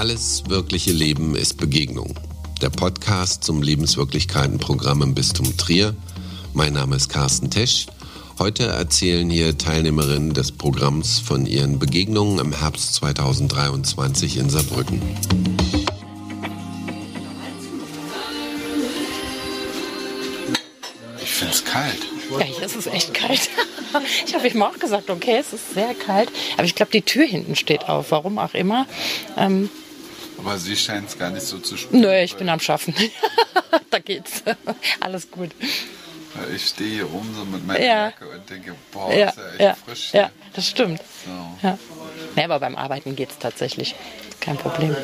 Alles wirkliche Leben ist Begegnung. Der Podcast zum Lebenswirklichkeitenprogramm im Bistum Trier. Mein Name ist Carsten Tesch. Heute erzählen hier Teilnehmerinnen des Programms von ihren Begegnungen im Herbst 2023 in Saarbrücken. Ich finde es kalt. Ja, hier ist es echt kalt. Ich habe ihm auch gesagt, okay, es ist sehr kalt. Aber ich glaube, die Tür hinten steht auf, warum auch immer. Ähm, Aber sie scheint es gar nicht so zu spüren. nö, ich bin am Schaffen. da geht's. Alles gut. Ich stehe hier rum so mit meiner Ja. Jacke und denke, boah, Ja, ist ja echt ja, frisch. hier. ja, das stimmt. So. Ja. Nee, aber beim Arbeiten geht's tatsächlich. Kein Problem.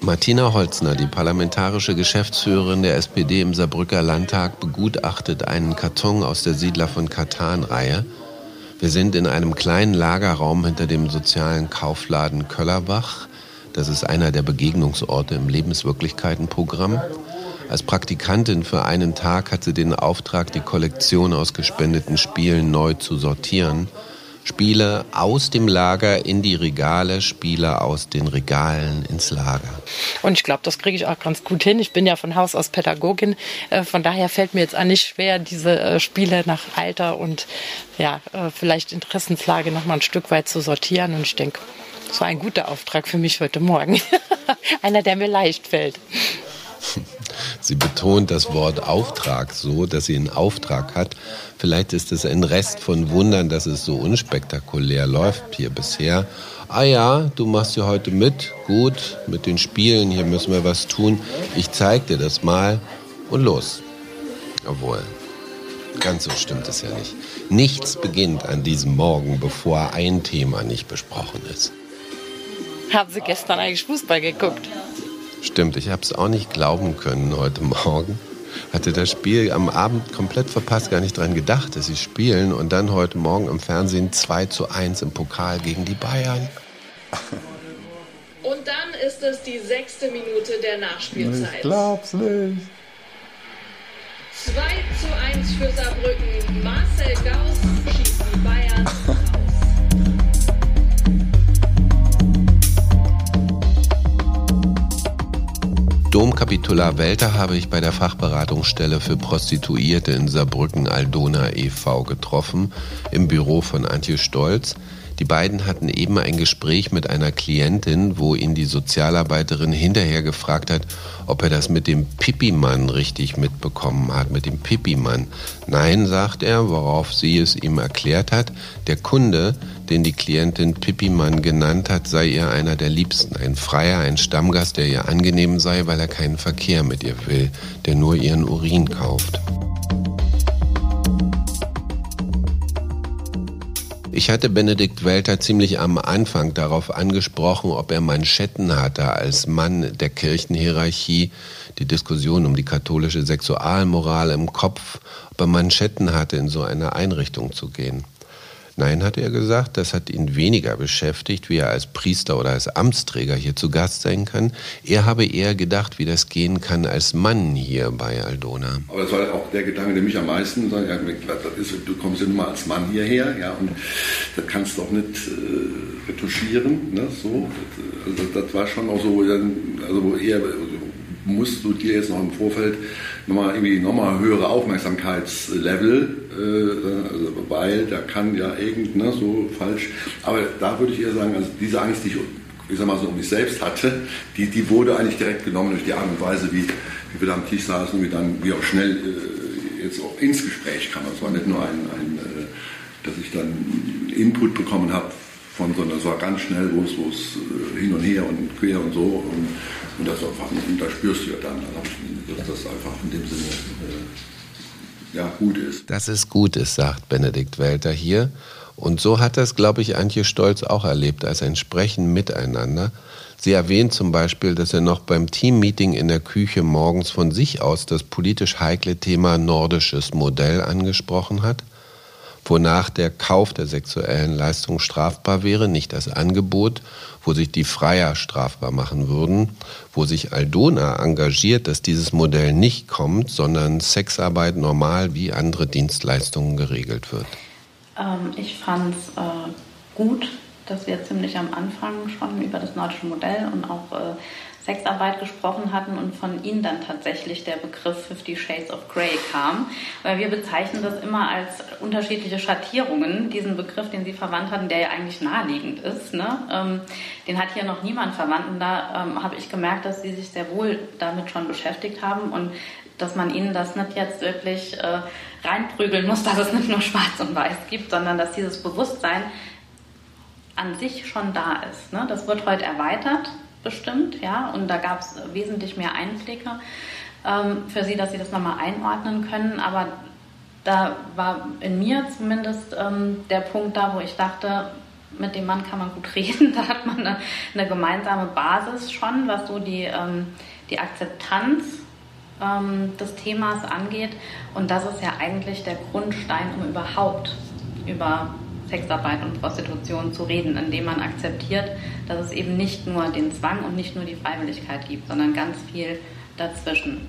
Martina Holzner, die parlamentarische Geschäftsführerin der SPD im Saarbrücker Landtag, begutachtet einen Karton aus der Siedler von Katan-Reihe. Wir sind in einem kleinen Lagerraum hinter dem sozialen Kaufladen Köllerbach. Das ist einer der Begegnungsorte im Lebenswirklichkeitenprogramm. Als Praktikantin für einen Tag hat sie den Auftrag, die Kollektion aus gespendeten Spielen neu zu sortieren. Spiele aus dem Lager in die Regale, Spiele aus den Regalen ins Lager. Und ich glaube, das kriege ich auch ganz gut hin. Ich bin ja von Haus aus Pädagogin. Äh, Von daher fällt mir jetzt auch nicht schwer, diese äh, Spiele nach Alter und ja, äh, vielleicht Interessenslage noch mal ein Stück weit zu sortieren. Und ich denke, das war ein guter Auftrag für mich heute Morgen. Einer, der mir leicht fällt. Sie betont das Wort Auftrag so, dass sie einen Auftrag hat. Vielleicht ist es ein Rest von Wundern, dass es so unspektakulär läuft hier bisher. Ah ja, du machst ja heute mit. Gut, mit den Spielen, hier müssen wir was tun. Ich zeig dir das mal und los. Obwohl, ganz so stimmt es ja nicht. Nichts beginnt an diesem Morgen, bevor ein Thema nicht besprochen ist. Haben Sie gestern eigentlich Fußball geguckt? Stimmt, ich habe es auch nicht glauben können heute Morgen. Hatte das Spiel am Abend komplett verpasst, gar nicht dran gedacht, dass sie spielen. Und dann heute Morgen im Fernsehen 2 zu 1 im Pokal gegen die Bayern. Und dann ist es die sechste Minute der Nachspielzeit. glaub's nicht. 2 zu 1 für Saarbrücken. Marcel Gauss Domkapitular Welter habe ich bei der Fachberatungsstelle für Prostituierte in Saarbrücken Aldona e.V. getroffen, im Büro von Antje Stolz. Die beiden hatten eben ein Gespräch mit einer Klientin, wo ihn die Sozialarbeiterin hinterher gefragt hat, ob er das mit dem Pipimann richtig mitbekommen hat, mit dem Pipimann. Nein, sagt er, worauf sie es ihm erklärt hat. Der Kunde, den die Klientin Pipimann genannt hat, sei ihr einer der Liebsten. Ein Freier, ein Stammgast, der ihr angenehm sei, weil er keinen Verkehr mit ihr will, der nur ihren Urin kauft. Ich hatte Benedikt Welter ziemlich am Anfang darauf angesprochen, ob er Manschetten hatte als Mann der Kirchenhierarchie, die Diskussion um die katholische Sexualmoral im Kopf, ob er Manschetten hatte, in so eine Einrichtung zu gehen. Nein, hat er gesagt, das hat ihn weniger beschäftigt, wie er als Priester oder als Amtsträger hier zu Gast sein kann. Er habe eher gedacht, wie das gehen kann als Mann hier bei Aldona. Aber das war auch der Gedanke, der mich am meisten sagt, du kommst ja nun mal als Mann hierher, ja, und das kannst du doch nicht äh, retuschieren, ne, so. Das, also das war schon auch so, also eher musst du dir jetzt noch im Vorfeld nochmal irgendwie nochmal höhere Aufmerksamkeitslevel, äh, also, weil da kann ja irgend, ne, so falsch, aber da würde ich eher sagen, also diese Angst, die ich ich sag mal so um mich selbst hatte, die, die wurde eigentlich direkt genommen durch die Art und Weise, wie, wie wir da am Tisch saßen und wie dann wie auch schnell äh, jetzt auch ins Gespräch kam. Es war nicht nur ein, ein äh, dass ich dann Input bekommen habe von, sondern es war ganz schnell, wo es, wo äh, hin und her und quer und so und, und das einfach, und da spürst du ja dann, dann dass das einfach in dem Sinne äh, ja, gut ist. Dass es gut ist, sagt Benedikt Welter hier. Und so hat das, glaube ich, Antje Stolz auch erlebt, als ein Sprechen miteinander. Sie erwähnt zum Beispiel, dass er noch beim Teammeeting in der Küche morgens von sich aus das politisch heikle Thema nordisches Modell angesprochen hat, wonach der Kauf der sexuellen Leistung strafbar wäre, nicht das Angebot, wo sich die Freier strafbar machen würden, wo sich Aldona engagiert, dass dieses Modell nicht kommt, sondern Sexarbeit normal wie andere Dienstleistungen geregelt wird. Ähm, ich fand es äh, gut, dass wir ziemlich am Anfang schon über das nordische Modell und auch äh, Sexarbeit gesprochen hatten und von Ihnen dann tatsächlich der Begriff Fifty Shades of Grey kam. Weil wir bezeichnen das immer als unterschiedliche Schattierungen, diesen Begriff, den Sie verwandt hatten, der ja eigentlich naheliegend ist. Ne? Ähm, den hat hier noch niemand verwandt und da ähm, habe ich gemerkt, dass Sie sich sehr wohl damit schon beschäftigt haben und dass man Ihnen das nicht jetzt wirklich äh, reinprügeln muss, dass es nicht nur schwarz und weiß gibt, sondern dass dieses Bewusstsein an sich schon da ist. Ne? Das wird heute erweitert, bestimmt, ja, und da gab es wesentlich mehr Einblicke ähm, für Sie, dass Sie das nochmal einordnen können. Aber da war in mir zumindest ähm, der Punkt da, wo ich dachte, mit dem Mann kann man gut reden. Da hat man eine, eine gemeinsame Basis schon, was so die, ähm, die Akzeptanz ähm, des Themas angeht. Und das ist ja eigentlich der Grundstein, um überhaupt über Sexarbeit und Prostitution zu reden, indem man akzeptiert, dass es eben nicht nur den Zwang und nicht nur die Freiwilligkeit gibt, sondern ganz viel dazwischen.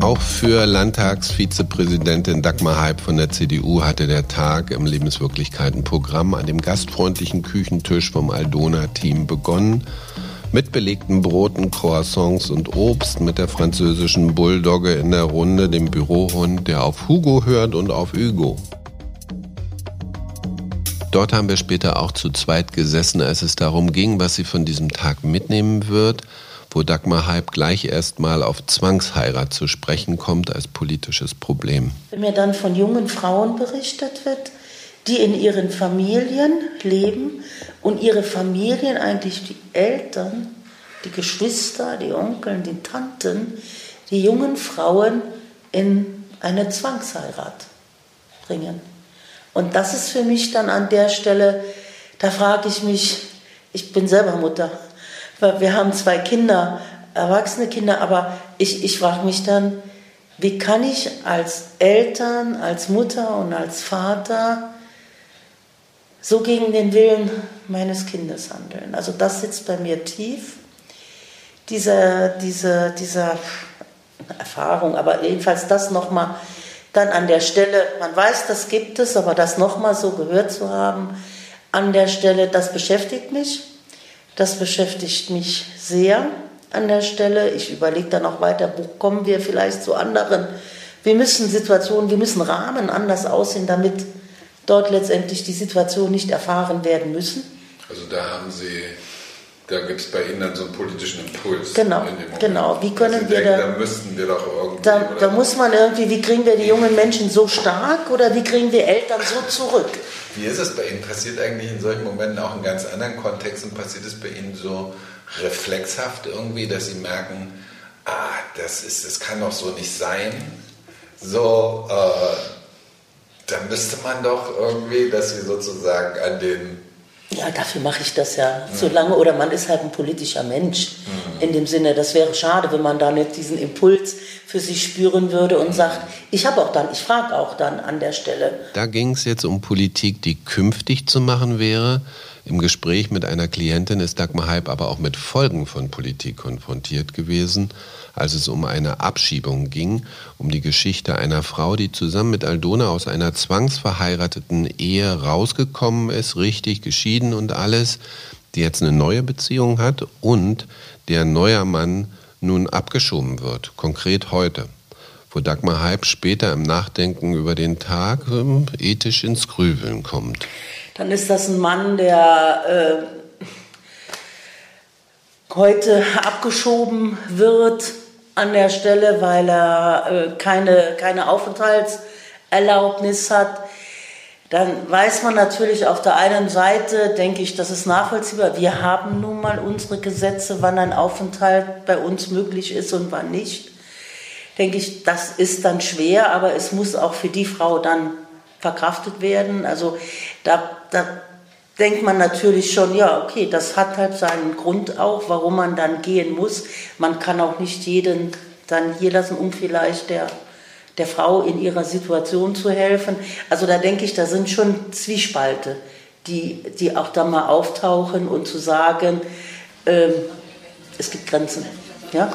Auch für Landtagsvizepräsidentin Dagmar Heib von der CDU hatte der Tag im Lebenswirklichkeiten-Programm an dem gastfreundlichen Küchentisch vom Aldona-Team begonnen mit belegten Broten, Croissants und Obst, mit der französischen Bulldogge in der Runde, dem Bürohund, der auf Hugo hört und auf Hugo. Dort haben wir später auch zu zweit gesessen, als es darum ging, was sie von diesem Tag mitnehmen wird, wo Dagmar Hype gleich erstmal auf Zwangsheirat zu sprechen kommt als politisches Problem. Wenn mir dann von jungen Frauen berichtet wird, die in ihren Familien leben und ihre Familien, eigentlich die Eltern, die Geschwister, die Onkel, die Tanten, die jungen Frauen in eine Zwangsheirat bringen. Und das ist für mich dann an der Stelle, da frage ich mich, ich bin selber Mutter, wir haben zwei Kinder, erwachsene Kinder, aber ich, ich frage mich dann, wie kann ich als Eltern, als Mutter und als Vater so gegen den Willen meines Kindes handeln. Also das sitzt bei mir tief, diese, diese, diese Erfahrung, aber jedenfalls das nochmal dann an der Stelle, man weiß, das gibt es, aber das nochmal so gehört zu haben, an der Stelle, das beschäftigt mich, das beschäftigt mich sehr an der Stelle. Ich überlege dann auch weiter, wo kommen wir vielleicht zu anderen. Wir müssen Situationen, wir müssen Rahmen anders aussehen, damit dort letztendlich die Situation nicht erfahren werden müssen. Also da haben Sie, da gibt es bei Ihnen dann so einen politischen Impuls. Genau, genau. Wie können wir denken, da, da müssten wir doch irgendwie. Da, da muss man irgendwie, wie kriegen wir die jungen Menschen so stark oder wie kriegen wir Eltern so zurück? Wie ist es bei Ihnen? Passiert eigentlich in solchen Momenten auch in ganz anderen Kontexten? Passiert es bei Ihnen so reflexhaft irgendwie, dass Sie merken, ah, das ist, das kann doch so nicht sein. So, äh, da müsste man doch irgendwie, dass sie sozusagen an den. Ja, dafür mache ich das ja so lange. Oder man ist halt ein politischer Mensch. Mhm. In dem Sinne, das wäre schade, wenn man da nicht diesen Impuls für sich spüren würde und mhm. sagt, ich habe auch dann, ich frage auch dann an der Stelle. Da ging es jetzt um Politik, die künftig zu machen wäre. Im Gespräch mit einer Klientin ist Dagmar Hype aber auch mit Folgen von Politik konfrontiert gewesen als es um eine Abschiebung ging, um die Geschichte einer Frau, die zusammen mit Aldona aus einer zwangsverheirateten Ehe rausgekommen ist, richtig geschieden und alles, die jetzt eine neue Beziehung hat und der neuer Mann nun abgeschoben wird, konkret heute wo Dagmar Hype später im Nachdenken über den Tag ähm, ethisch ins Grübeln kommt. Dann ist das ein Mann, der äh, heute abgeschoben wird an der Stelle, weil er äh, keine, keine Aufenthaltserlaubnis hat. Dann weiß man natürlich auf der einen Seite, denke ich, das ist nachvollziehbar. Wir haben nun mal unsere Gesetze, wann ein Aufenthalt bei uns möglich ist und wann nicht. Denke ich, das ist dann schwer, aber es muss auch für die Frau dann verkraftet werden. Also da, da denkt man natürlich schon, ja, okay, das hat halt seinen Grund auch, warum man dann gehen muss. Man kann auch nicht jeden dann hier lassen, um vielleicht der, der Frau in ihrer Situation zu helfen. Also da denke ich, da sind schon Zwiespalte, die, die auch da mal auftauchen und zu sagen, ähm, es gibt Grenzen. Ja?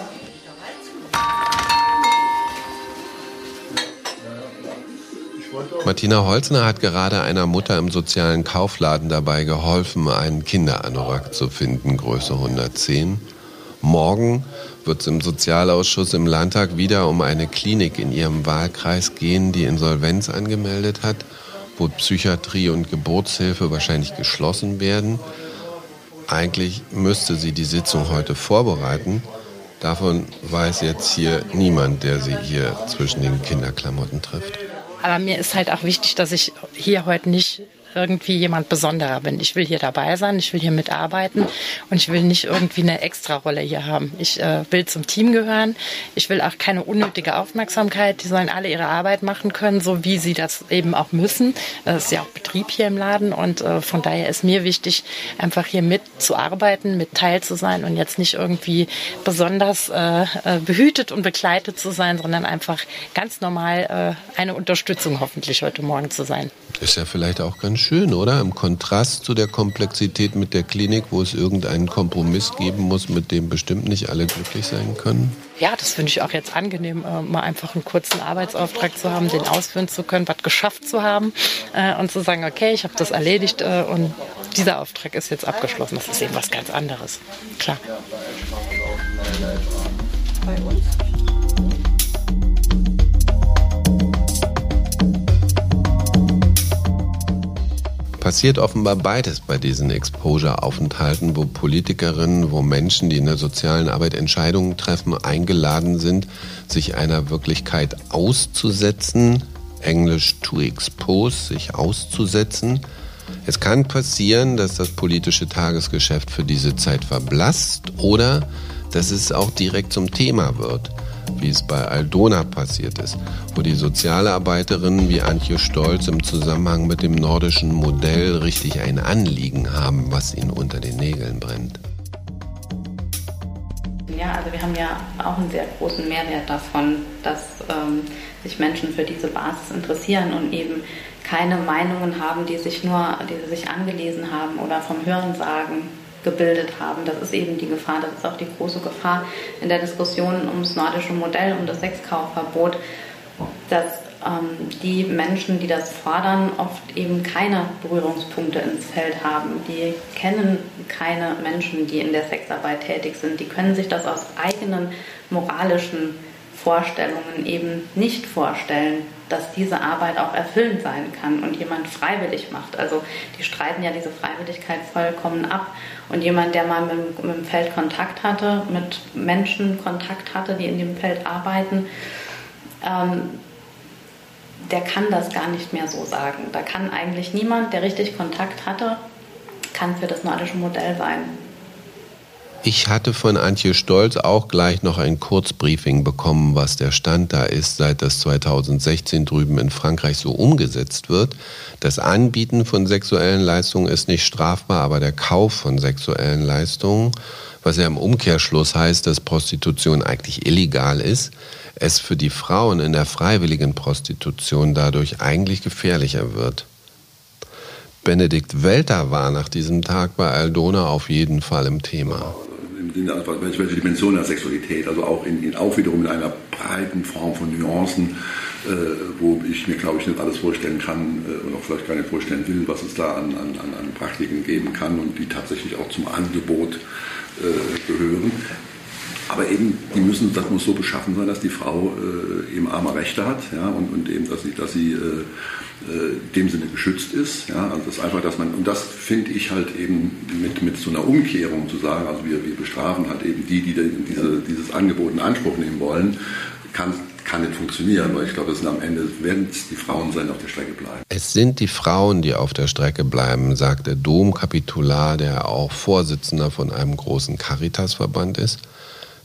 Martina Holzner hat gerade einer Mutter im sozialen Kaufladen dabei geholfen, einen Kinderanorak zu finden, Größe 110. Morgen wird es im Sozialausschuss im Landtag wieder um eine Klinik in ihrem Wahlkreis gehen, die Insolvenz angemeldet hat, wo Psychiatrie und Geburtshilfe wahrscheinlich geschlossen werden. Eigentlich müsste sie die Sitzung heute vorbereiten. Davon weiß jetzt hier niemand, der sie hier zwischen den Kinderklamotten trifft. Aber mir ist halt auch wichtig, dass ich hier heute nicht irgendwie jemand Besonderer bin. Ich will hier dabei sein, ich will hier mitarbeiten und ich will nicht irgendwie eine Extrarolle hier haben. Ich äh, will zum Team gehören. Ich will auch keine unnötige Aufmerksamkeit. Die sollen alle ihre Arbeit machen können, so wie sie das eben auch müssen. Das ist ja auch Betrieb hier im Laden und äh, von daher ist mir wichtig, einfach hier mitzuarbeiten, mit teil zu sein und jetzt nicht irgendwie besonders äh, äh behütet und begleitet zu sein, sondern einfach ganz normal äh, eine Unterstützung hoffentlich heute Morgen zu sein. Ist ja vielleicht auch ganz schön, oder? Im Kontrast zu der Komplexität mit der Klinik, wo es irgendeinen Kompromiss geben muss, mit dem bestimmt nicht alle glücklich sein können. Ja, das finde ich auch jetzt angenehm, äh, mal einfach einen kurzen Arbeitsauftrag zu haben, den ausführen zu können, was geschafft zu haben äh, und zu sagen, okay, ich habe das erledigt äh, und dieser Auftrag ist jetzt abgeschlossen. Das ist eben was ganz anderes. Klar. Bei uns? Passiert offenbar beides bei diesen Exposure-Aufenthalten, wo Politikerinnen, wo Menschen, die in der sozialen Arbeit Entscheidungen treffen, eingeladen sind, sich einer Wirklichkeit auszusetzen, englisch to expose, sich auszusetzen. Es kann passieren, dass das politische Tagesgeschäft für diese Zeit verblasst oder dass es auch direkt zum Thema wird wie es bei Aldona passiert ist, wo die Sozialarbeiterinnen wie Antje Stolz im Zusammenhang mit dem nordischen Modell richtig ein Anliegen haben, was ihnen unter den Nägeln brennt. Ja, also wir haben ja auch einen sehr großen Mehrwert davon, dass ähm, sich Menschen für diese Basis interessieren und eben keine Meinungen haben, die sich nur, die sie sich angelesen haben oder vom Hören sagen gebildet haben. Das ist eben die Gefahr, das ist auch die große Gefahr in der Diskussion ums nordische Modell, um das Sexkaufverbot, dass ähm, die Menschen, die das fordern, oft eben keine Berührungspunkte ins Feld haben. Die kennen keine Menschen, die in der Sexarbeit tätig sind. Die können sich das aus eigenen moralischen Vorstellungen eben nicht vorstellen, dass diese Arbeit auch erfüllend sein kann und jemand freiwillig macht. Also die streiten ja diese Freiwilligkeit vollkommen ab. Und jemand, der mal mit, mit dem Feld Kontakt hatte, mit Menschen Kontakt hatte, die in dem Feld arbeiten, ähm, der kann das gar nicht mehr so sagen. Da kann eigentlich niemand, der richtig Kontakt hatte, kann für das nordische Modell sein. Ich hatte von Antje Stolz auch gleich noch ein Kurzbriefing bekommen, was der Stand da ist, seit das 2016 drüben in Frankreich so umgesetzt wird. Das Anbieten von sexuellen Leistungen ist nicht strafbar, aber der Kauf von sexuellen Leistungen, was ja im Umkehrschluss heißt, dass Prostitution eigentlich illegal ist, es für die Frauen in der freiwilligen Prostitution dadurch eigentlich gefährlicher wird. Benedikt Welter war nach diesem Tag bei Aldona auf jeden Fall im Thema im Sinne, also welche Dimension der Sexualität, also auch, in, in, auch wiederum in einer breiten Form von Nuancen, äh, wo ich mir, glaube ich, nicht alles vorstellen kann äh, und auch vielleicht gar nicht vorstellen will, was es da an, an, an Praktiken geben kann und die tatsächlich auch zum Angebot äh, gehören. Aber eben, die müssen, das muss so beschaffen sein, dass die Frau äh, eben arme Rechte hat ja, und, und eben, dass sie, dass sie äh, äh, dem Sinne geschützt ist. Ja, also das einfach, dass man, und das finde ich halt eben mit, mit so einer Umkehrung zu sagen, also wir, wir bestrafen halt eben die, die diese, dieses Angebot in Anspruch nehmen wollen, kann, kann nicht funktionieren, weil ich glaube, es sind am Ende werden es die Frauen sein, die auf der Strecke bleiben. Es sind die Frauen, die auf der Strecke bleiben, sagt der Domkapitular, der auch Vorsitzender von einem großen Caritasverband ist.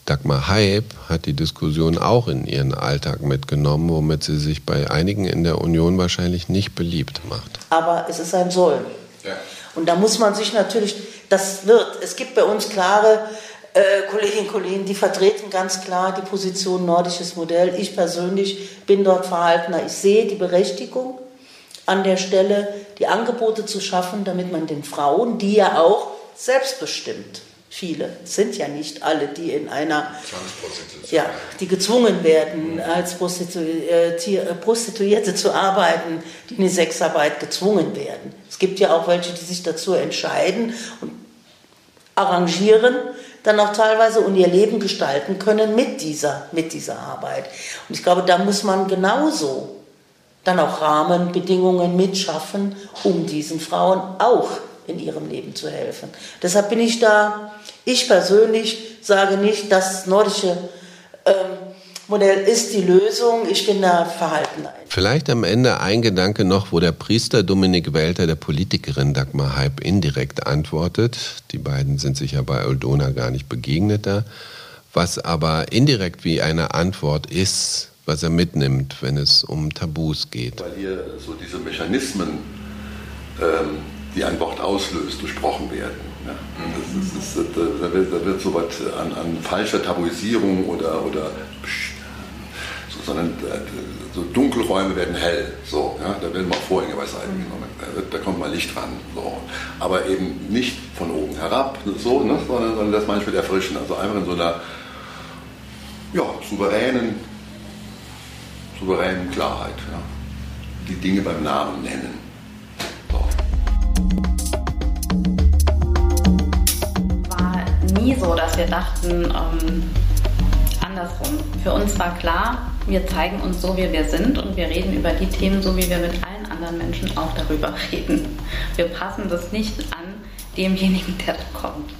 Dagmar Haib hat die Diskussion auch in ihren Alltag mitgenommen, womit sie sich bei einigen in der Union wahrscheinlich nicht beliebt macht. Aber es ist ein Sollen. Ja. Und da muss man sich natürlich, das wird, es gibt bei uns klare äh, Kolleginnen und Kollegen, die vertreten ganz klar die Position nordisches Modell. Ich persönlich bin dort verhaltener. Ich sehe die Berechtigung an der Stelle, die Angebote zu schaffen, damit man den Frauen, die ja auch selbstbestimmt viele, sind ja nicht alle, die in einer, ja, die gezwungen werden, als Prostituierte, äh, Prostituierte zu arbeiten, die in die Sexarbeit gezwungen werden. Es gibt ja auch welche, die sich dazu entscheiden und arrangieren, dann auch teilweise und ihr Leben gestalten können mit dieser, mit dieser Arbeit. Und ich glaube, da muss man genauso dann auch Rahmenbedingungen mitschaffen, um diesen Frauen auch in ihrem Leben zu helfen. Deshalb bin ich da, ich persönlich sage nicht, das nordische ähm, Modell ist die Lösung. Ich bin da verhalten. Vielleicht am Ende ein Gedanke noch, wo der Priester Dominik Welter der Politikerin Dagmar Hype indirekt antwortet. Die beiden sind sich ja bei Oldona gar nicht begegnet da. Was aber indirekt wie eine Antwort ist, was er mitnimmt, wenn es um Tabus geht. Weil hier so diese Mechanismen ähm, die ein Wort auslöst, durchbrochen werden. Ja. Das ist, das ist, da, wird, da wird so was an, an falscher Tabuisierung oder, oder so, sondern äh, so Dunkelräume werden hell. So, ja, da werden mal Vorhänge beiseite genommen. Da, wird, da kommt mal Licht ran. So. Aber eben nicht von oben herab, so, ne, sondern, sondern das manchmal erfrischen. Also einfach in so einer ja, souveränen, souveränen Klarheit. Ja. Die Dinge beim Namen nennen. So, dass wir dachten, ähm, andersrum. Für uns war klar, wir zeigen uns so, wie wir sind und wir reden über die Themen so, wie wir mit allen anderen Menschen auch darüber reden. Wir passen das nicht an demjenigen, der da kommt.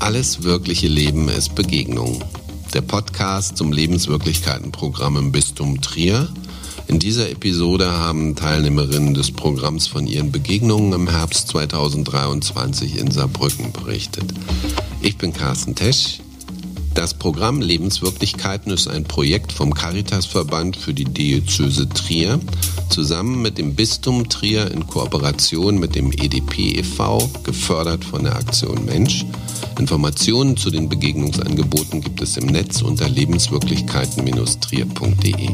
Alles wirkliche Leben ist Begegnung. Der Podcast zum Lebenswirklichkeitenprogramm im Bistum Trier in dieser Episode haben Teilnehmerinnen des Programms von ihren Begegnungen im Herbst 2023 in Saarbrücken berichtet. Ich bin Carsten Tesch. Das Programm Lebenswirklichkeiten ist ein Projekt vom Caritasverband für die Diözese Trier zusammen mit dem Bistum Trier in Kooperation mit dem EDP e.V., gefördert von der Aktion Mensch. Informationen zu den Begegnungsangeboten gibt es im Netz unter lebenswirklichkeiten-trier.de.